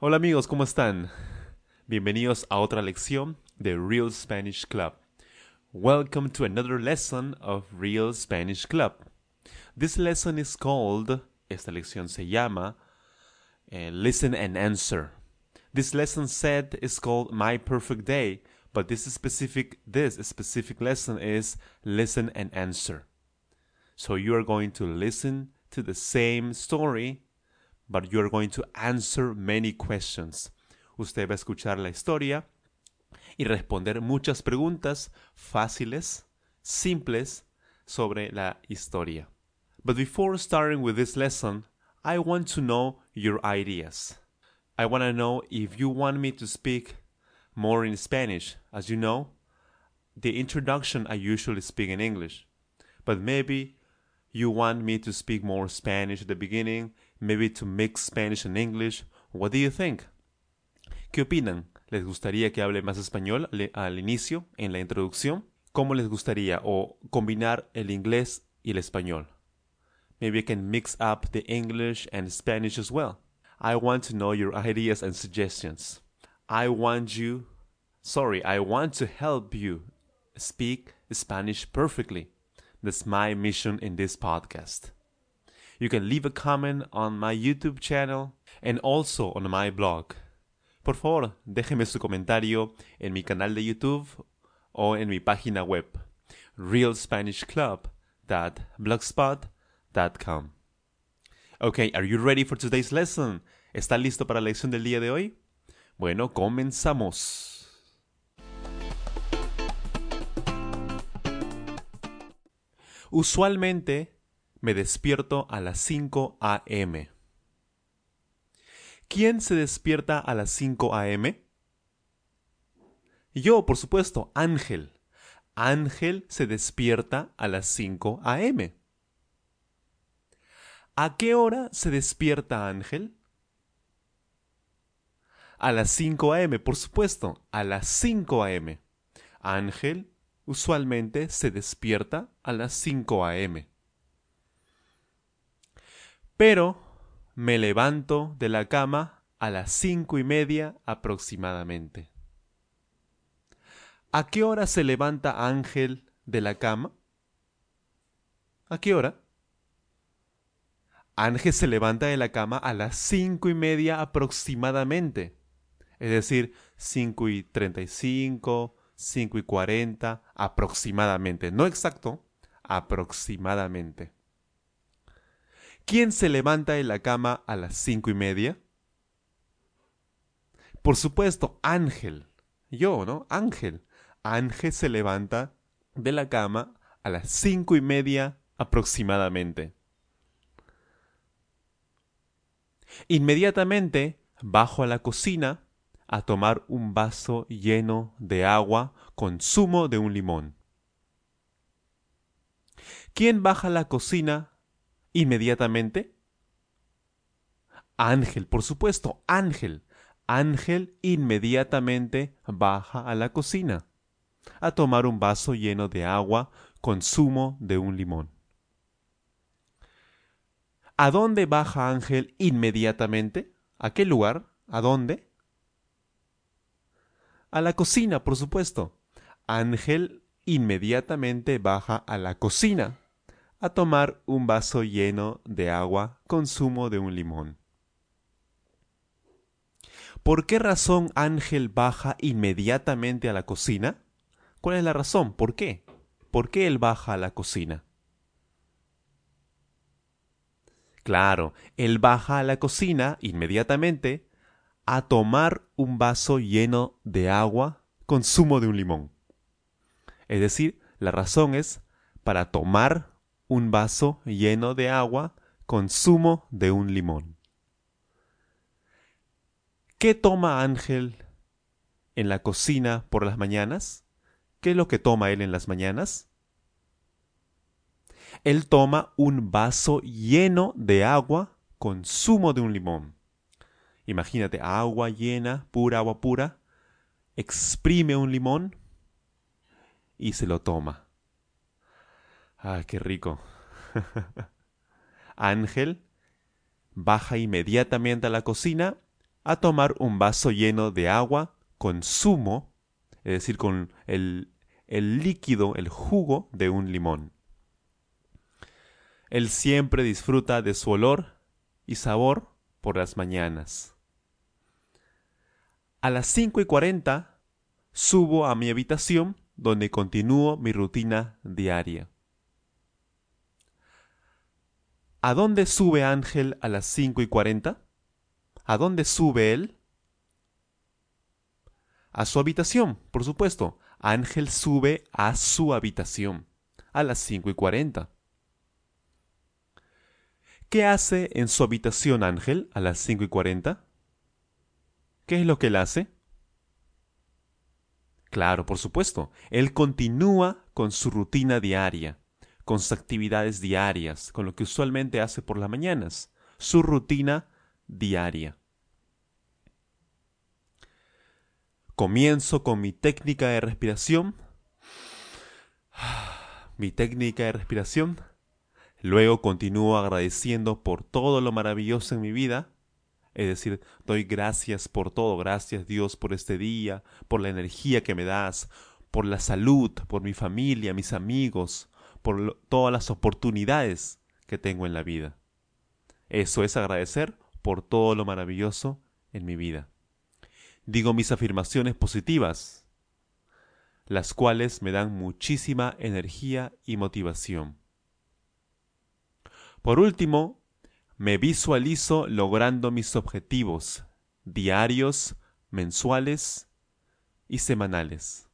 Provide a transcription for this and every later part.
Hola amigos, ¿cómo están? Bienvenidos a otra lección de Real Spanish Club. Welcome to another lesson of Real Spanish Club. This lesson is called, esta lección se llama, uh, Listen and Answer. This lesson set is called My Perfect Day, but this specific this specific lesson is Listen and Answer. So you are going to listen to the same story but you are going to answer many questions. Usted va a escuchar la historia y responder muchas preguntas fáciles, simples sobre la historia. But before starting with this lesson, I want to know your ideas. I want to know if you want me to speak more in Spanish. As you know, the introduction I usually speak in English, but maybe you want me to speak more Spanish at the beginning maybe to mix Spanish and English. What do you think? ¿Qué opinan? ¿Les gustaría que hable más español al inicio, en la introducción? ¿Cómo les gustaría? O combinar el inglés y el español. Maybe I can mix up the English and Spanish as well. I want to know your ideas and suggestions. I want you, sorry, I want to help you speak Spanish perfectly. That's my mission in this podcast. You can leave a comment on my YouTube channel and also on my blog. Por favor, déjeme su comentario en mi canal de YouTube o en mi página web realspanishclub.blogspot.com. Okay, are you ready for today's lesson? ¿Está listo para la lección del día de hoy? Bueno, comenzamos. Usualmente me despierto a las 5 a.m. ¿Quién se despierta a las 5 a.m.? Yo, por supuesto, Ángel. Ángel se despierta a las 5 a.m. ¿A qué hora se despierta Ángel? A las 5 a.m., por supuesto, a las 5 a.m. Ángel usualmente se despierta a las 5 a.m pero me levanto de la cama a las cinco y media aproximadamente. ¿A qué hora se levanta Ángel de la cama? ¿A qué hora? Ángel se levanta de la cama a las cinco y media aproximadamente. Es decir, cinco y treinta y cinco, cinco y cuarenta, aproximadamente. No exacto, aproximadamente. ¿Quién se levanta de la cama a las cinco y media? Por supuesto, Ángel. Yo, ¿no? Ángel. Ángel se levanta de la cama a las cinco y media aproximadamente. Inmediatamente bajo a la cocina a tomar un vaso lleno de agua con zumo de un limón. ¿Quién baja a la cocina inmediatamente? Ángel, por supuesto, Ángel. Ángel inmediatamente baja a la cocina a tomar un vaso lleno de agua con zumo de un limón. ¿A dónde baja Ángel inmediatamente? ¿A qué lugar? ¿A dónde? A la cocina, por supuesto. Ángel inmediatamente baja a la cocina a tomar un vaso lleno de agua con zumo de un limón. ¿Por qué razón Ángel baja inmediatamente a la cocina? ¿Cuál es la razón? ¿Por qué? ¿Por qué él baja a la cocina? Claro, él baja a la cocina inmediatamente a tomar un vaso lleno de agua con zumo de un limón. Es decir, la razón es para tomar un vaso lleno de agua con zumo de un limón. ¿Qué toma Ángel en la cocina por las mañanas? ¿Qué es lo que toma él en las mañanas? Él toma un vaso lleno de agua con zumo de un limón. Imagínate, agua llena, pura agua pura, exprime un limón y se lo toma. ¡Ay, qué rico! Ángel baja inmediatamente a la cocina a tomar un vaso lleno de agua con zumo, es decir, con el, el líquido, el jugo de un limón. Él siempre disfruta de su olor y sabor por las mañanas. A las 5 y 40 subo a mi habitación donde continúo mi rutina diaria. ¿A dónde sube Ángel a las 5 y 40? ¿A dónde sube él? A su habitación, por supuesto. Ángel sube a su habitación a las 5 y 40. ¿Qué hace en su habitación Ángel a las 5 y 40? ¿Qué es lo que él hace? Claro, por supuesto. Él continúa con su rutina diaria con sus actividades diarias, con lo que usualmente hace por las mañanas, su rutina diaria. Comienzo con mi técnica de respiración. Mi técnica de respiración. Luego continúo agradeciendo por todo lo maravilloso en mi vida. Es decir, doy gracias por todo. Gracias Dios por este día, por la energía que me das, por la salud, por mi familia, mis amigos, por todas las oportunidades que tengo en la vida. Eso es agradecer por todo lo maravilloso en mi vida. Digo mis afirmaciones positivas, las cuales me dan muchísima energía y motivación. Por último, me visualizo logrando mis objetivos diarios, mensuales y semanales.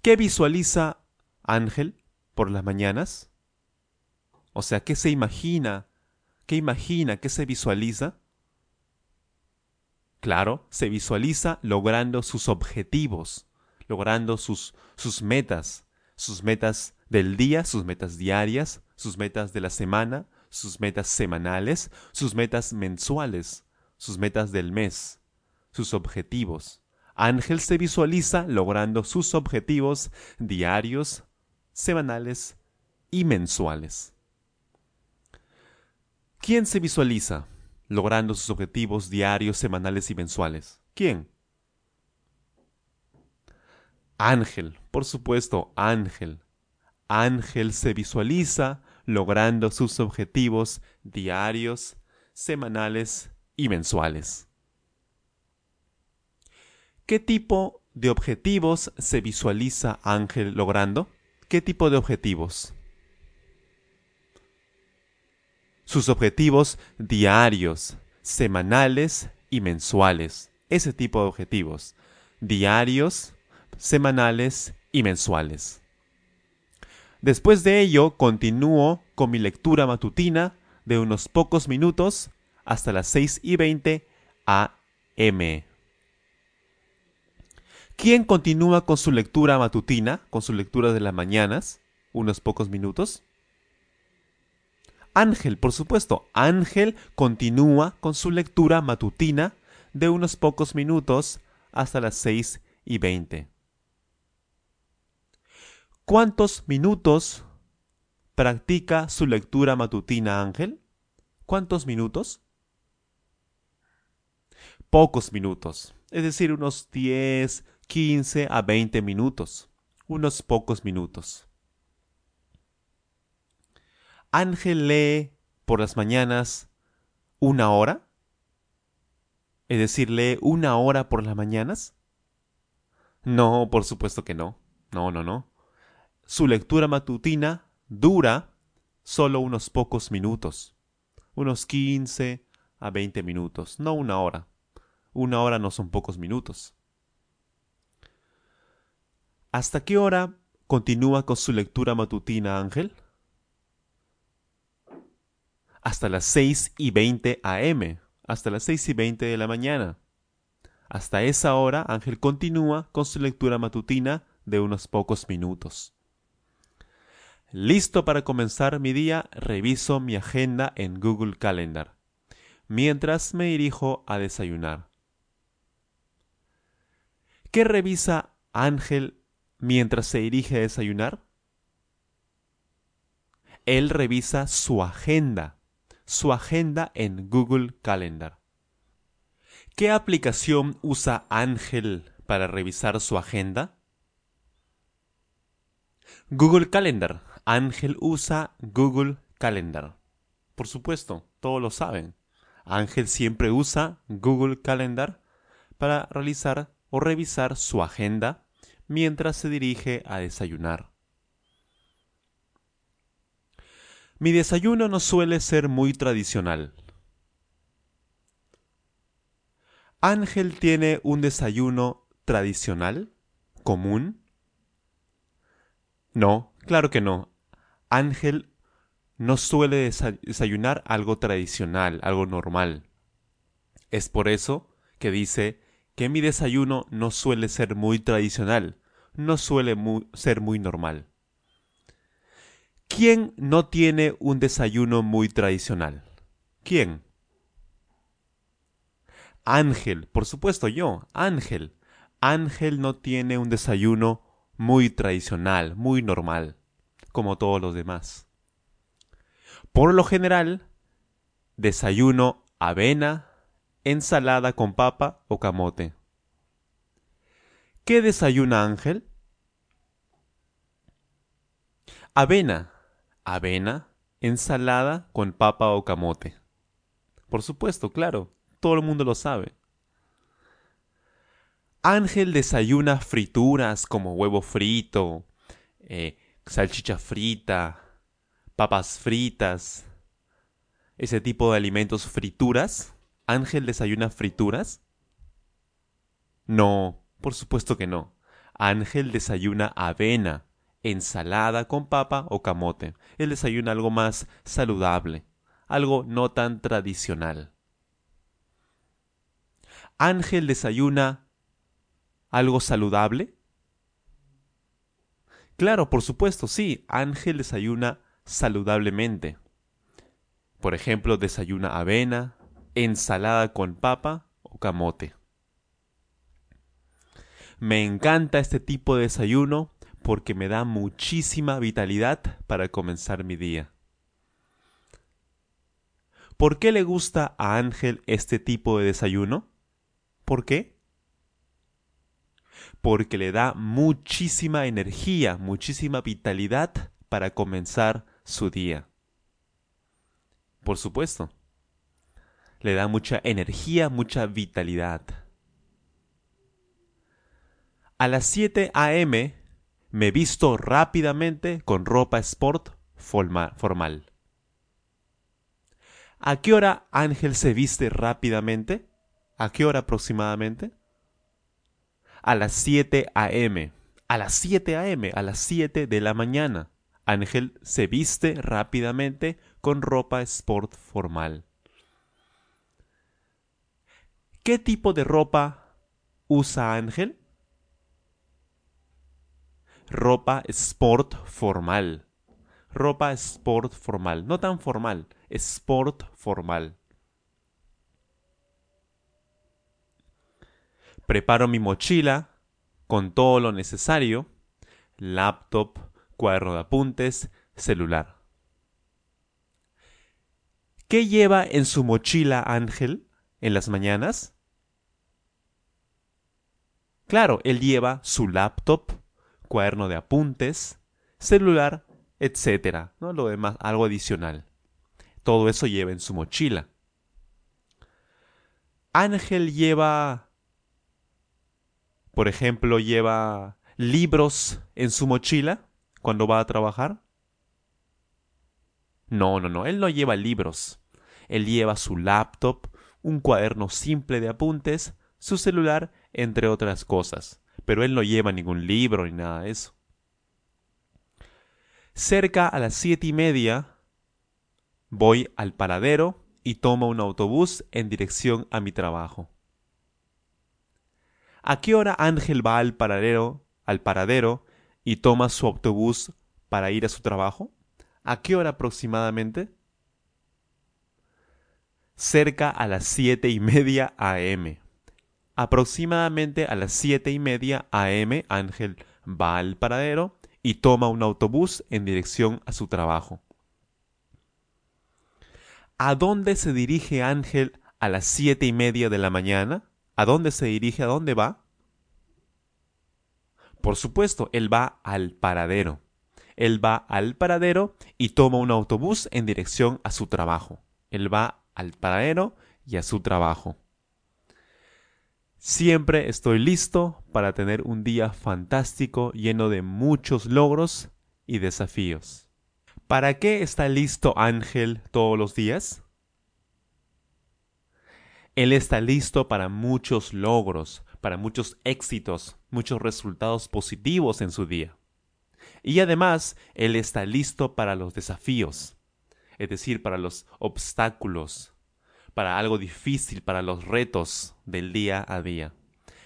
¿Qué visualiza Ángel por las mañanas? O sea, ¿qué se imagina? ¿Qué imagina? ¿Qué se visualiza? Claro, se visualiza logrando sus objetivos, logrando sus, sus metas, sus metas del día, sus metas diarias, sus metas de la semana, sus metas semanales, sus metas mensuales, sus metas del mes, sus objetivos. Ángel se visualiza logrando sus objetivos diarios, semanales y mensuales. ¿Quién se visualiza logrando sus objetivos diarios, semanales y mensuales? ¿Quién? Ángel, por supuesto, Ángel. Ángel se visualiza logrando sus objetivos diarios, semanales y mensuales. ¿Qué tipo de objetivos se visualiza Ángel logrando? ¿Qué tipo de objetivos? Sus objetivos diarios, semanales y mensuales. Ese tipo de objetivos. Diarios, semanales y mensuales. Después de ello, continúo con mi lectura matutina de unos pocos minutos hasta las 6 y 20 AM. ¿Quién continúa con su lectura matutina, con su lectura de las mañanas, unos pocos minutos? Ángel, por supuesto. Ángel continúa con su lectura matutina de unos pocos minutos hasta las seis y veinte. ¿Cuántos minutos practica su lectura matutina Ángel? ¿Cuántos minutos? Pocos minutos, es decir, unos 10, 15 a 20 minutos, unos pocos minutos. Ángel lee por las mañanas una hora, es decir, lee una hora por las mañanas. No, por supuesto que no. No, no, no. Su lectura matutina dura solo unos pocos minutos, unos 15 a 20 minutos, no una hora. Una hora no son pocos minutos. ¿Hasta qué hora continúa con su lectura matutina Ángel? Hasta las 6 y 20 am. hasta las seis y veinte de la mañana. Hasta esa hora, Ángel continúa con su lectura matutina de unos pocos minutos. Listo para comenzar mi día, reviso mi agenda en Google Calendar, mientras me dirijo a desayunar. ¿Qué revisa Ángel mientras se dirige a desayunar? Él revisa su agenda, su agenda en Google Calendar. ¿Qué aplicación usa Ángel para revisar su agenda? Google Calendar. Ángel usa Google Calendar. Por supuesto, todos lo saben. Ángel siempre usa Google Calendar para realizar o revisar su agenda mientras se dirige a desayunar. Mi desayuno no suele ser muy tradicional. Ángel tiene un desayuno tradicional, común. No, claro que no. Ángel no suele desayunar algo tradicional, algo normal. Es por eso que dice que mi desayuno no suele ser muy tradicional, no suele ser muy normal. ¿Quién no tiene un desayuno muy tradicional? ¿Quién? Ángel, por supuesto yo, Ángel. Ángel no tiene un desayuno muy tradicional, muy normal, como todos los demás. Por lo general, desayuno avena, ensalada con papa o camote. ¿Qué desayuna Ángel? Avena, avena, ensalada con papa o camote. Por supuesto, claro, todo el mundo lo sabe. Ángel desayuna frituras como huevo frito, eh, salchicha frita, papas fritas, ese tipo de alimentos frituras. ¿Ángel desayuna frituras? No, por supuesto que no. Ángel desayuna avena, ensalada con papa o camote. Él desayuna algo más saludable, algo no tan tradicional. Ángel desayuna algo saludable. Claro, por supuesto, sí, Ángel desayuna saludablemente. Por ejemplo, desayuna avena, ensalada con papa o camote. Me encanta este tipo de desayuno porque me da muchísima vitalidad para comenzar mi día. ¿Por qué le gusta a Ángel este tipo de desayuno? ¿Por qué? Porque le da muchísima energía, muchísima vitalidad para comenzar su día. Por supuesto le da mucha energía, mucha vitalidad. A las 7 a.m. me visto rápidamente con ropa sport formal. ¿A qué hora Ángel se viste rápidamente? ¿A qué hora aproximadamente? A las 7 a.m. A las 7 a.m. A las 7 de la mañana. Ángel se viste rápidamente con ropa sport formal. ¿Qué tipo de ropa usa Ángel? Ropa sport formal. Ropa sport formal. No tan formal, sport formal. Preparo mi mochila con todo lo necesario. Laptop, cuaderno de apuntes, celular. ¿Qué lleva en su mochila Ángel? en las mañanas? Claro, él lleva su laptop, cuaderno de apuntes, celular, etcétera, ¿no? Lo demás, algo adicional. Todo eso lleva en su mochila. Ángel lleva, por ejemplo, lleva libros en su mochila cuando va a trabajar. No, no, no, él no lleva libros. Él lleva su laptop, un cuaderno simple de apuntes, su celular, entre otras cosas. Pero él no lleva ningún libro ni nada de eso. Cerca a las siete y media voy al paradero y toma un autobús en dirección a mi trabajo. ¿A qué hora Ángel va al paradero, al y toma su autobús para ir a su trabajo? ¿A qué hora aproximadamente? Cerca a las siete y media a.m. Aproximadamente a las siete y media a.m. Ángel va al paradero y toma un autobús en dirección a su trabajo. ¿A dónde se dirige Ángel a las siete y media de la mañana? ¿A dónde se dirige? ¿A dónde va? Por supuesto, él va al paradero. Él va al paradero y toma un autobús en dirección a su trabajo. Él va al paradero y a su trabajo. Siempre estoy listo para tener un día fantástico lleno de muchos logros y desafíos. ¿Para qué está listo Ángel todos los días? Él está listo para muchos logros, para muchos éxitos, muchos resultados positivos en su día. Y además, Él está listo para los desafíos, es decir, para los obstáculos, para algo difícil, para los retos del día a día.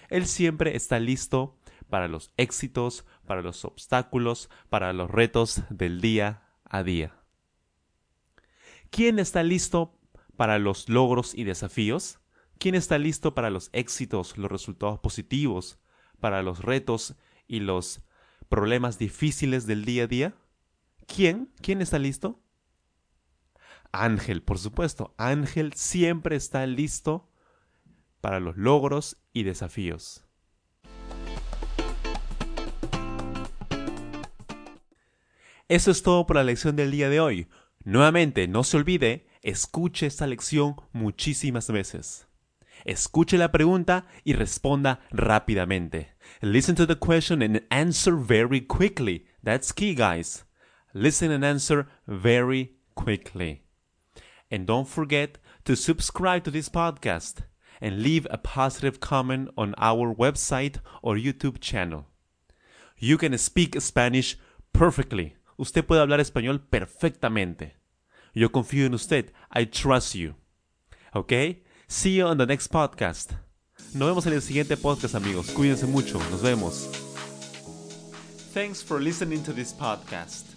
Él siempre está listo para los éxitos, para los obstáculos, para los retos del día a día. ¿Quién está listo para los logros y desafíos? ¿Quién está listo para los éxitos, los resultados positivos, para los retos y los problemas difíciles del día a día? ¿Quién? ¿Quién está listo? Ángel, por supuesto. Ángel siempre está listo para los logros y desafíos. Eso es todo por la lección del día de hoy. Nuevamente, no se olvide, escuche esta lección muchísimas veces. Escuche la pregunta y responda rápidamente. Listen to the question and answer very quickly. That's key, guys. Listen and answer very quickly. And don't forget to subscribe to this podcast and leave a positive comment on our website or YouTube channel. You can speak Spanish perfectly. Usted puede hablar español perfectamente. Yo confío en usted. I trust you. Okay? See you on the next podcast. Nos vemos en el siguiente podcast, amigos. Cuídense mucho. Nos vemos. Thanks for listening to this podcast.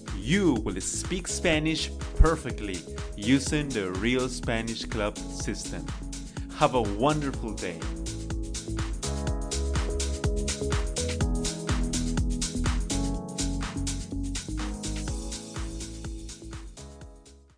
you will speak Spanish perfectly using the Real Spanish Club system. Have a wonderful day.